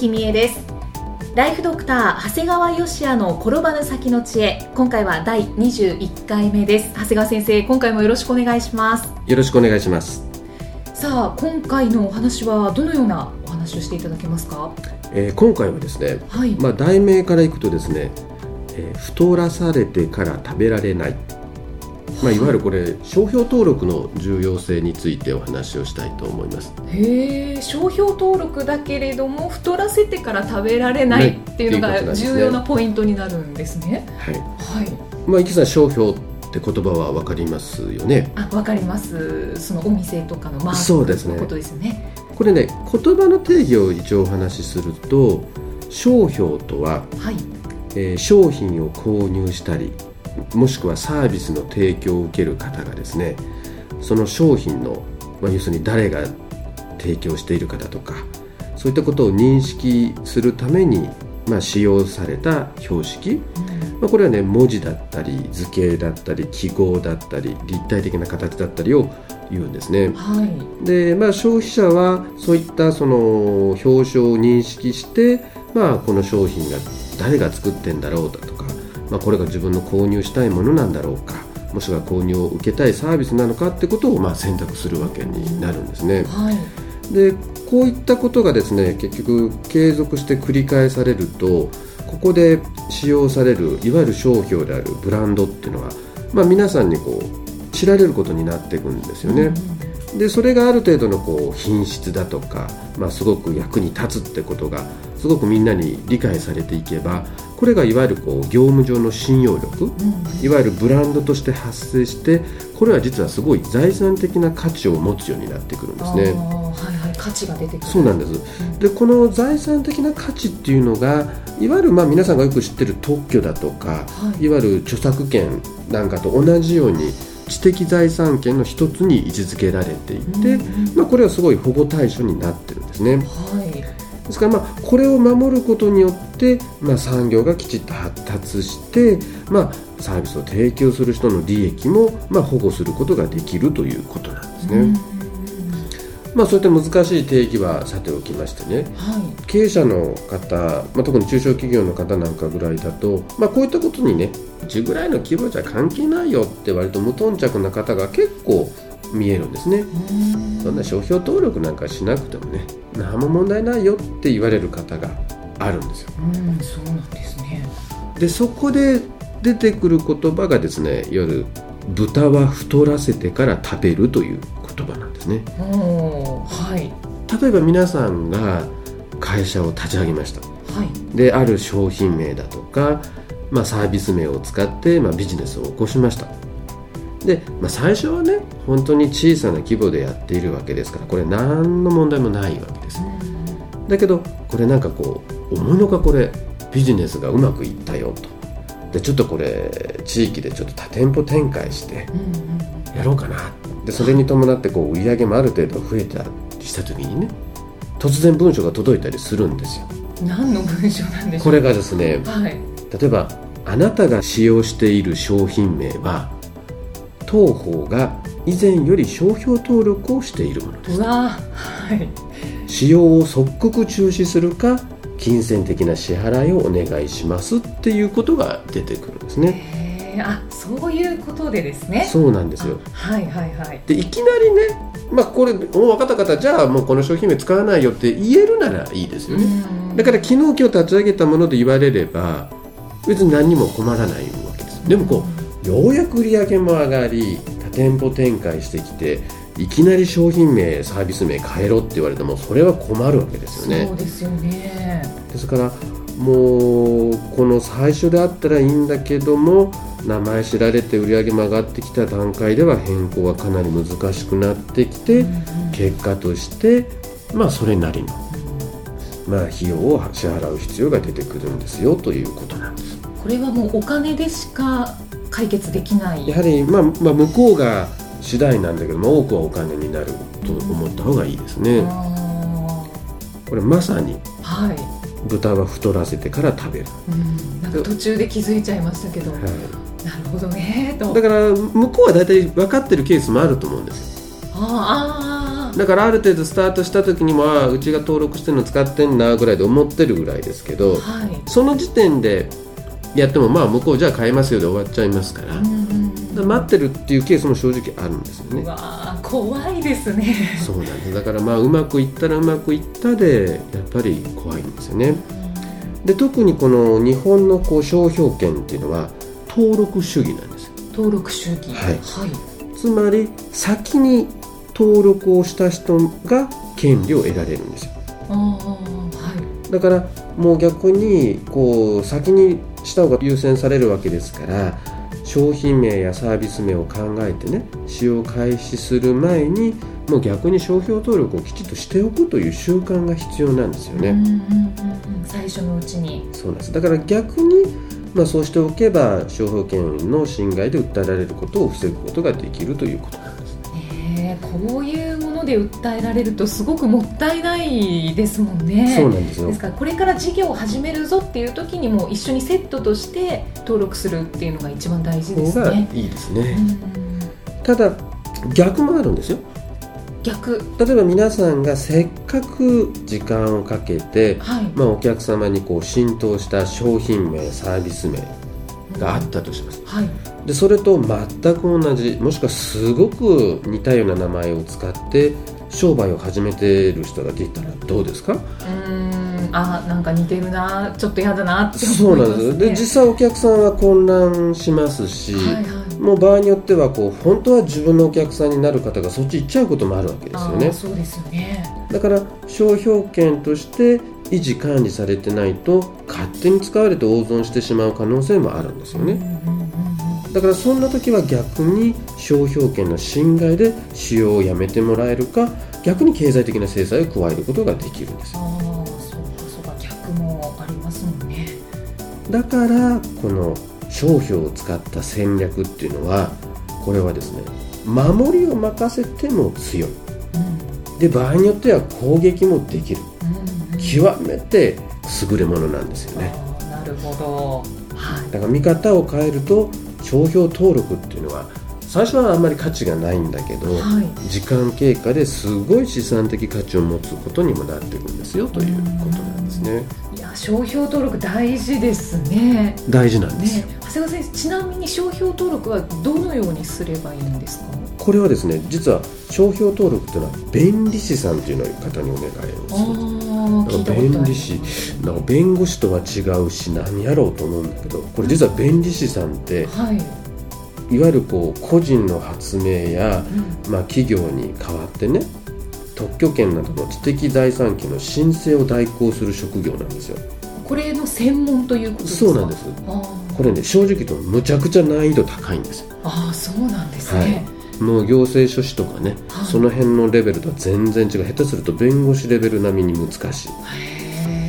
生きみえです。ライフドクター長谷川芳也の転ばぬ先の知恵。今回は第21回目です。長谷川先生今回もよろしくお願いします。よろしくお願いします。さあ今回のお話はどのようなお話をしていただけますか？えー今回はですね、はい、まあ題名からいくとですね、えー太らされてから食べられない。まあいわゆるこれ商標登録の重要性についてお話をしたいと思います。へえ商標登録だけれども太らせてから食べられないっていうのが重要なポイントになるんですねはい。はいまあ池さん商標って言葉はわかりますよね。あわかりますそのお店とかのマーそうですねクのことですよねこれね言葉の定義を一応お話しすると商標とは、はいえー商品を購入したりもしくはサービスの提供を受ける方がですねその商品の、まあ、要するに誰が提供しているかだとかそういったことを認識するために、まあ、使用された標識、まあ、これはね文字だったり図形だったり記号だったり立体的な形だったりを言うんですね。はいで、まあ、消費者はそういったその表彰を認識して、まあ、この商品が誰が作ってんだろうだとか、まあ、これが自分の購入したいものなんだろうかもしくは購入を受けたいサービスなのかってことをまあ選択するわけになるんですね。はいでこういったことがですね結局継続して繰り返されるとここで使用されるいわゆる商標であるブランドっていうのは、まあ、皆さんにこう知られることになっていくんですよね。でそれがある程度のこう品質だとか、まあ、すごく役に立つってことがすごくみんなに理解されていけばこれがいわゆるこう業務上の信用力いわゆるブランドとして発生してこれは実はすごい財産的な価値を持つようになってくるんですね。はいはい。価値が出てくる。そうなんです。でこの財産的な価値っていうのがいわゆるまあ皆さんがよく知ってる特許だとか、はい。い、わゆる著作権なんかと同じように知的財産権の一つに位置づけられていて、うんうん。まあ、これはすごい保護対象になってるんですね。はい。ですからまあこれを守ることによって、まあ、産業がきちっと発達して、まあ、サービスを提供する人の利益も、まあ、保護することができるということなんですね。うん。まあ、そういった難しい定義はさておきましてね。はい。経営者の方、まあ、特に中小企業の方なんかぐらいだと、まあ、こういったことにねうちぐらいの規模じゃ関係ないよって割と無頓着な方が結構見えるんですね。うん。そんな商標登録なんかしなくてもね何も問題ないよって言われる方があるんですよ。うんそうなんですね。でそこで出てくる言葉がですねいわゆる豚は太らせてから食べるという言葉なんですね。はい。例えば皆さんが会社を立ち上げました。はい。である商品名だとか、まあ、サービス名を使って、まあ、ビジネスを起こしました。で、まあ、最初はね本当に小さな規模でやっているわけですからこれ何の問題もないわけです。だけどこれなんかこう思いのかこれビジネスがうまくいったよと。でちょっとこれ地域でちょっと多店舗展開してやろうかな。でそれに伴ってこう売り上げもある程度増えたりした時にね突然文書が届いたりするんですよ。うん何の文章なんでしょう。これがですねはい。例えばあなたが使用している商品名は当方が以前より商標登録をしているものです。うわはい。使用を即刻中止するか金銭的な支払いをお願いしますっていうことが出てくるんですね。あそういうことでですね。そうなんですよ。あはいはいはい。でいきなりねまあこれもう分かった方じゃあもうこの商品名使わないよって言えるならいいですよね。うん。だから昨日今日立ち上げたもので言われれば別に何にも困らないわけです。でもこうようやく売り上げも上がり多店舗展開してきていきなり商品名サービス名変えろって言われてもそれは困るわけですよね。そうですよね。ですからもうこの最初であったらいいんだけども名前知られて売り上げも上がってきた段階では変更はかなり難しくなってきて、結果としてまあそれなりの、まあ、費用を支払う必要が出てくるんですよということなんです。これはもうお金でしか解決できない。やはり、まあまあ、向こうが次第なんだけども多くはお金になると思った方がいいですね。これまさに、はい、豚は太らせてから食べる、うん、なんか途中で気づいちゃいましたけど、はい、なるほどねと。だから向こうは大体分かってるケースもあると思うんです。よああだからある程度スタートした時にもあうちが登録してるの使ってんなぐらいで思ってるぐらいですけど、はい、その時点でやってもまあ向こうじゃあ買えますよで終わっちゃいますから、から待ってるっていうケースも正直あるんですよね。わ怖いですね。そうなんです。だからまあうまくいったらうまくいったでやっぱり怖いんですよね。で特にこの日本のこう商標権っていうのは登録主義なんです。登録主義。はい、はい、つまり先に登録をした人が権利を得られるんですよ。あ、はい、だからもう逆にこう先にした方が優先されるわけですから商品名やサービス名を考えてね使用開始する前にもう逆に商標登録をきちっとしておくという習慣が必要なんですよね。うんうんうんうん、最初のうちにそうなんですだから逆に、まあ、そうしておけば商標権の侵害で訴えられることを防ぐことができるということなんです。えこういうで訴えられるとすごくもったいないですもんね。そうなんですよですからこれから事業を始めるぞっていう時にも一緒にセットとして登録するっていうのが一番大事ですね。いいですね。ただ逆もあるんですよ。逆例えば皆さんがせっかく時間をかけて、はい、まあ、お客様にこう浸透した商品名サービス名があったとします、はい、でそれと全く同じもしくはすごく似たような名前を使って商売を始めてる人が出たらどうですか？うんあなんか似てるなちょっと嫌だなって思います、ね、そうなんですで実際お客さんは混乱しますし、はいはい、もう場合によってはこう本当は自分のお客さんになる方がそっち行っちゃうこともあるわけですよね。そうですよね。だから商標権として維持管理されてないと勝手に使われて大損してしまう可能性もあるんですよね、だからそんな時は逆に商標権の侵害で使用をやめてもらえるか逆に経済的な制裁を加えることができるんですああそうかそうか逆もありますもんね。だからこの商標を使った戦略っていうのはこれはですね守りを任せても強い、うん、で場合によっては攻撃もできる。極めて優れものなんですよね。なるほど、はい、だから見方を変えると商標登録っていうのは最初はあんまり価値がないんだけど、はい、時間経過ですごい資産的価値を持つことにもなっていくんですよということなんですね。いや商標登録大事ですね。大事なんです、ね、長谷川先生ちなみに商標登録はどのようにすればいいんですか？これはですね実は商標登録というのは弁理士さんというの方にお願いをする弁理士なんか弁護士とは違うし何やろうと思うんだけどこれ実は弁理士さんって、はい、いわゆるこう個人の発明や、うん、まあ、企業に代わってね特許権などの知的財産権の申請を代行する職業なんですよ。これの専門ということそうなんです。これね正直言うとむちゃくちゃ難易度高いんですああそうなんですね、はいもう行政書士とかね、はい、その辺のレベルとは全然違う。下手すると弁護士レベル並みに難しい。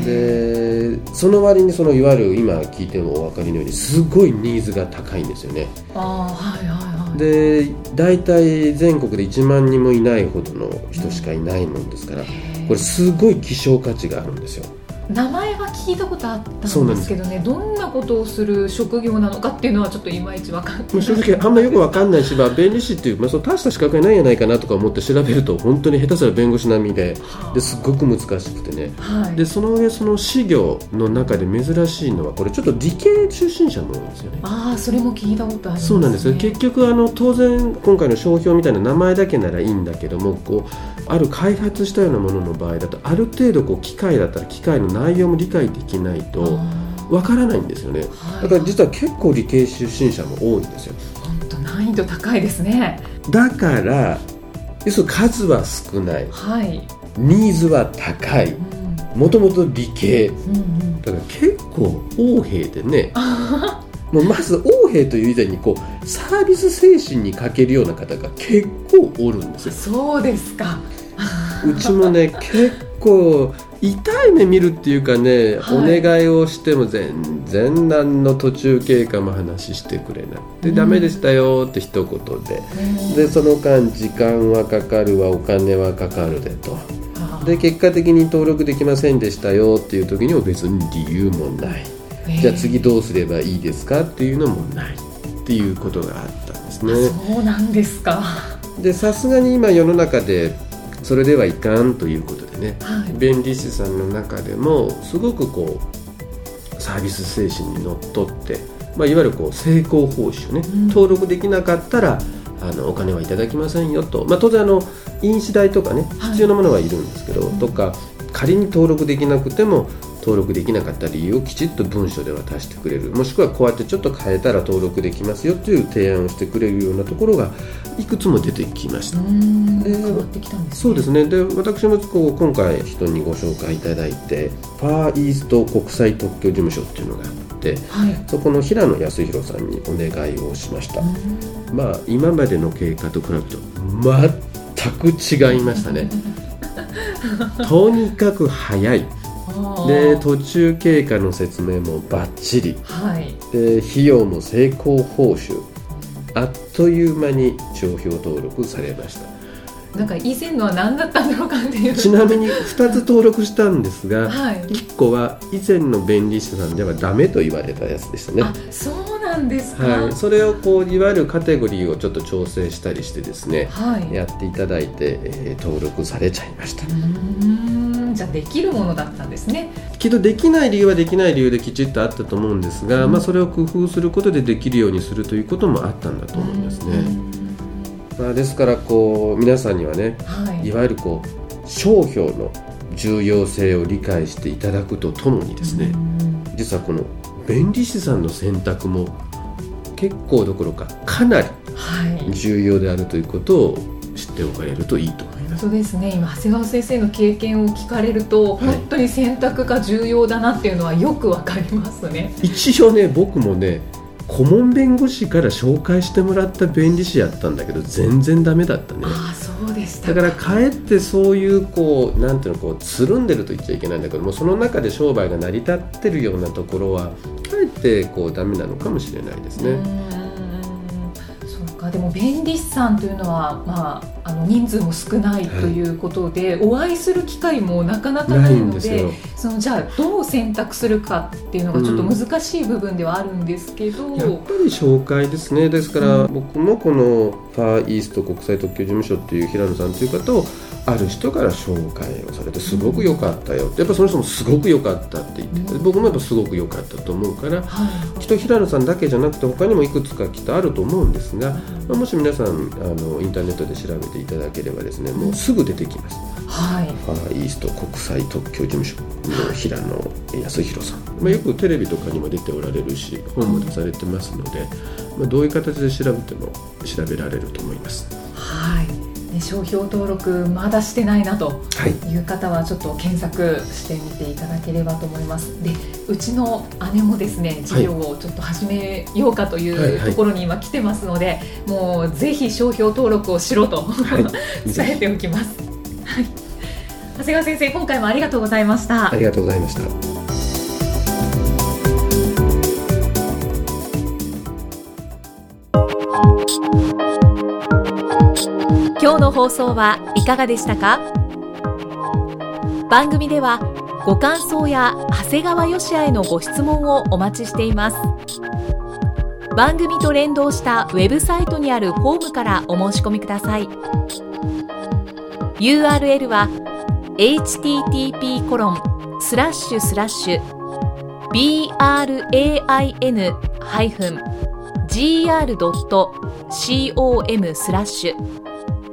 でその割にそのいわゆる今聞いてもお分かりのようにすごいニーズが高いんですよね。あはいはいはい。で大体全国で1万人もいないほどの人しかいないもんですからこれすごい希少価値があるんですよ名前は聞いたことあったんですけどねどんなことをする職業なのかっていうのはちょっといまいち分かんない正直あんまりよく分かんないし、まあ、弁理士っていう、まあ、その大した資格がないんじゃないかなとか思って調べると本当に下手すら弁護士並みではあ、ですごく難しくてね、はい、でその上その私業の中で珍しいのはこれちょっと理系出身者も多いんですよね。ああそれも聞いたことあります、ね、そうなんです。よ結局あの当然今回の商標みたいな名前だけならいいんだけどもこうある開発したようなものの場合だとある程度こう機械だったら機械の内容も理解できないとわからないんですよね、だから実は結構理系出身者も多いんですよ。本当難易度高いですね。だから要するに数は少ない、はい、ニーズは高い。もともと理系、うんうん、だから結構横兵でね。もうまず横兵という以前にこうサービス精神に欠けるような方が結構おるんですよ。そうですかうちもね結構痛い目見るっていうかね、はい。お願いをしても全然何の途中経過も話してくれなくて、うんダメでしたよって一言で。でその間時間はかかるわお金はかかるでと。で結果的に登録できませんでしたよっていう時にも別に理由もない、じゃあ次どうすればいいですかっていうのもない。っていうことがあったんですね。そうなんですか。でさすがに今世の中でそれではいかんということでね。はい。弁理士さんの中でもすごくこうサービス精神にのっとって、まあ、いわゆるこう成功報酬ね、うん。登録できなかったらあのお金はいただきませんよと、まあ、当然あの印紙代とかねはい。必要なものはいるんですけど、うん。とか仮に登録できなくても登録できなかった理由をきちっと文書で渡してくれる。もしくはこうやってちょっと変えたら登録できますよという提案をしてくれるようなところがいくつも出てきました。う。んで変わってきたんですね。そうですね。で私もこう今回人にご紹介いただいてファーイースト国際特許事務所っていうのがあってはい。そこの平野康弘さんにお願いをしました、まあ今までの経過と比べると全く違いましたね。とにかく早いで途中経過の説明もバッチリ。はい。で費用も成功報酬。あっという間に商標登録されました。なんか以前のは何だったんだろうかっていう。ちなみに2つ登録したんですが、はい。1個は以前の弁理士さんではダメと言われたやつでしたね。あそうなんですか。はい、それをこういわゆるカテゴリーをちょっと調整したりしてですねはい。やっていただいて、えー登録されちゃいました。うーんじゃあできるものだったんですね。きっとできない理由はできない理由できちっとあったと思うんですが、うん。まあ、それを工夫することでできるようにするということもあったんだと思いますね、まあ、ですからこう皆さんにはねはい。いわゆるこう商標の重要性を理解していただくとともにですね、うん。実はこの弁理士さんの選択も結構どころかかなりはい。重要であるということを知っておかれるといいと思います。そうですね今長谷川先生の経験を聞かれると、はい本当に選択が重要だなっていうのはよくわかりますね一応ね僕もね顧問弁護士から紹介してもらった弁理士やったんだけど全然ダメだったね。ああそうでしただからかえってそういうこうなんていうのこうつるんでると言っちゃいけないんだけどもその中で商売が成り立ってるようなところはかえってこうダメなのかもしれないですね。うそうかでも弁理士さんというのは、まあ、あの人数も少ないということで、お会いする機会もなかなかなないいんので。そのじゃあどう選択するかっていうのがちょっと難しい部分ではあるんですけど、やっぱり紹介ですね。ですから、僕もこのファーイースト国際特許事務所っていう平野さんという方をある人から紹介をされてすごく良かったよ。やっぱその人もすごく良かったって言ってて僕もやっぱすごく良かったと思うからはい。きっと平野さんだけじゃなくて他にもいくつかきっとあると思うんですが、まあもし皆さんあのインターネットで調べていただければですねもうすぐ出てきます。はい。ファーイースト国際特許事務所の平野康弘さん、まあ、よくテレビとかにも出ておられるし本も出されてますので、まあ、どういう形で調べても調べられると思います。はい。ね商標登録まだしてないなとはい。いう方はちょっと検索してみていただければと思います。でうちの姉もですね事業をちょっと始めようかというところに今来てますので、もうぜひ商標登録をしろと、はい。伝えておきます、はい、長谷川先生今回もありがとうございました。ありがとうございました今日の放送はいかがでしたか？番組ではご感想や長谷川よしあへのご質問をお待ちしています。番組と連動したウェブサイトにあるホームからお申し込みください。URL は http コロンスラッシュスラッシュ brain-gr.com スラッシュ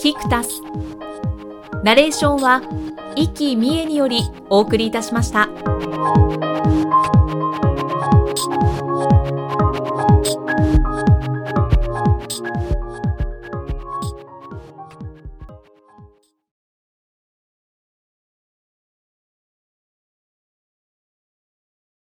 キクタスナレーションは生きみえによりお送りいたしました。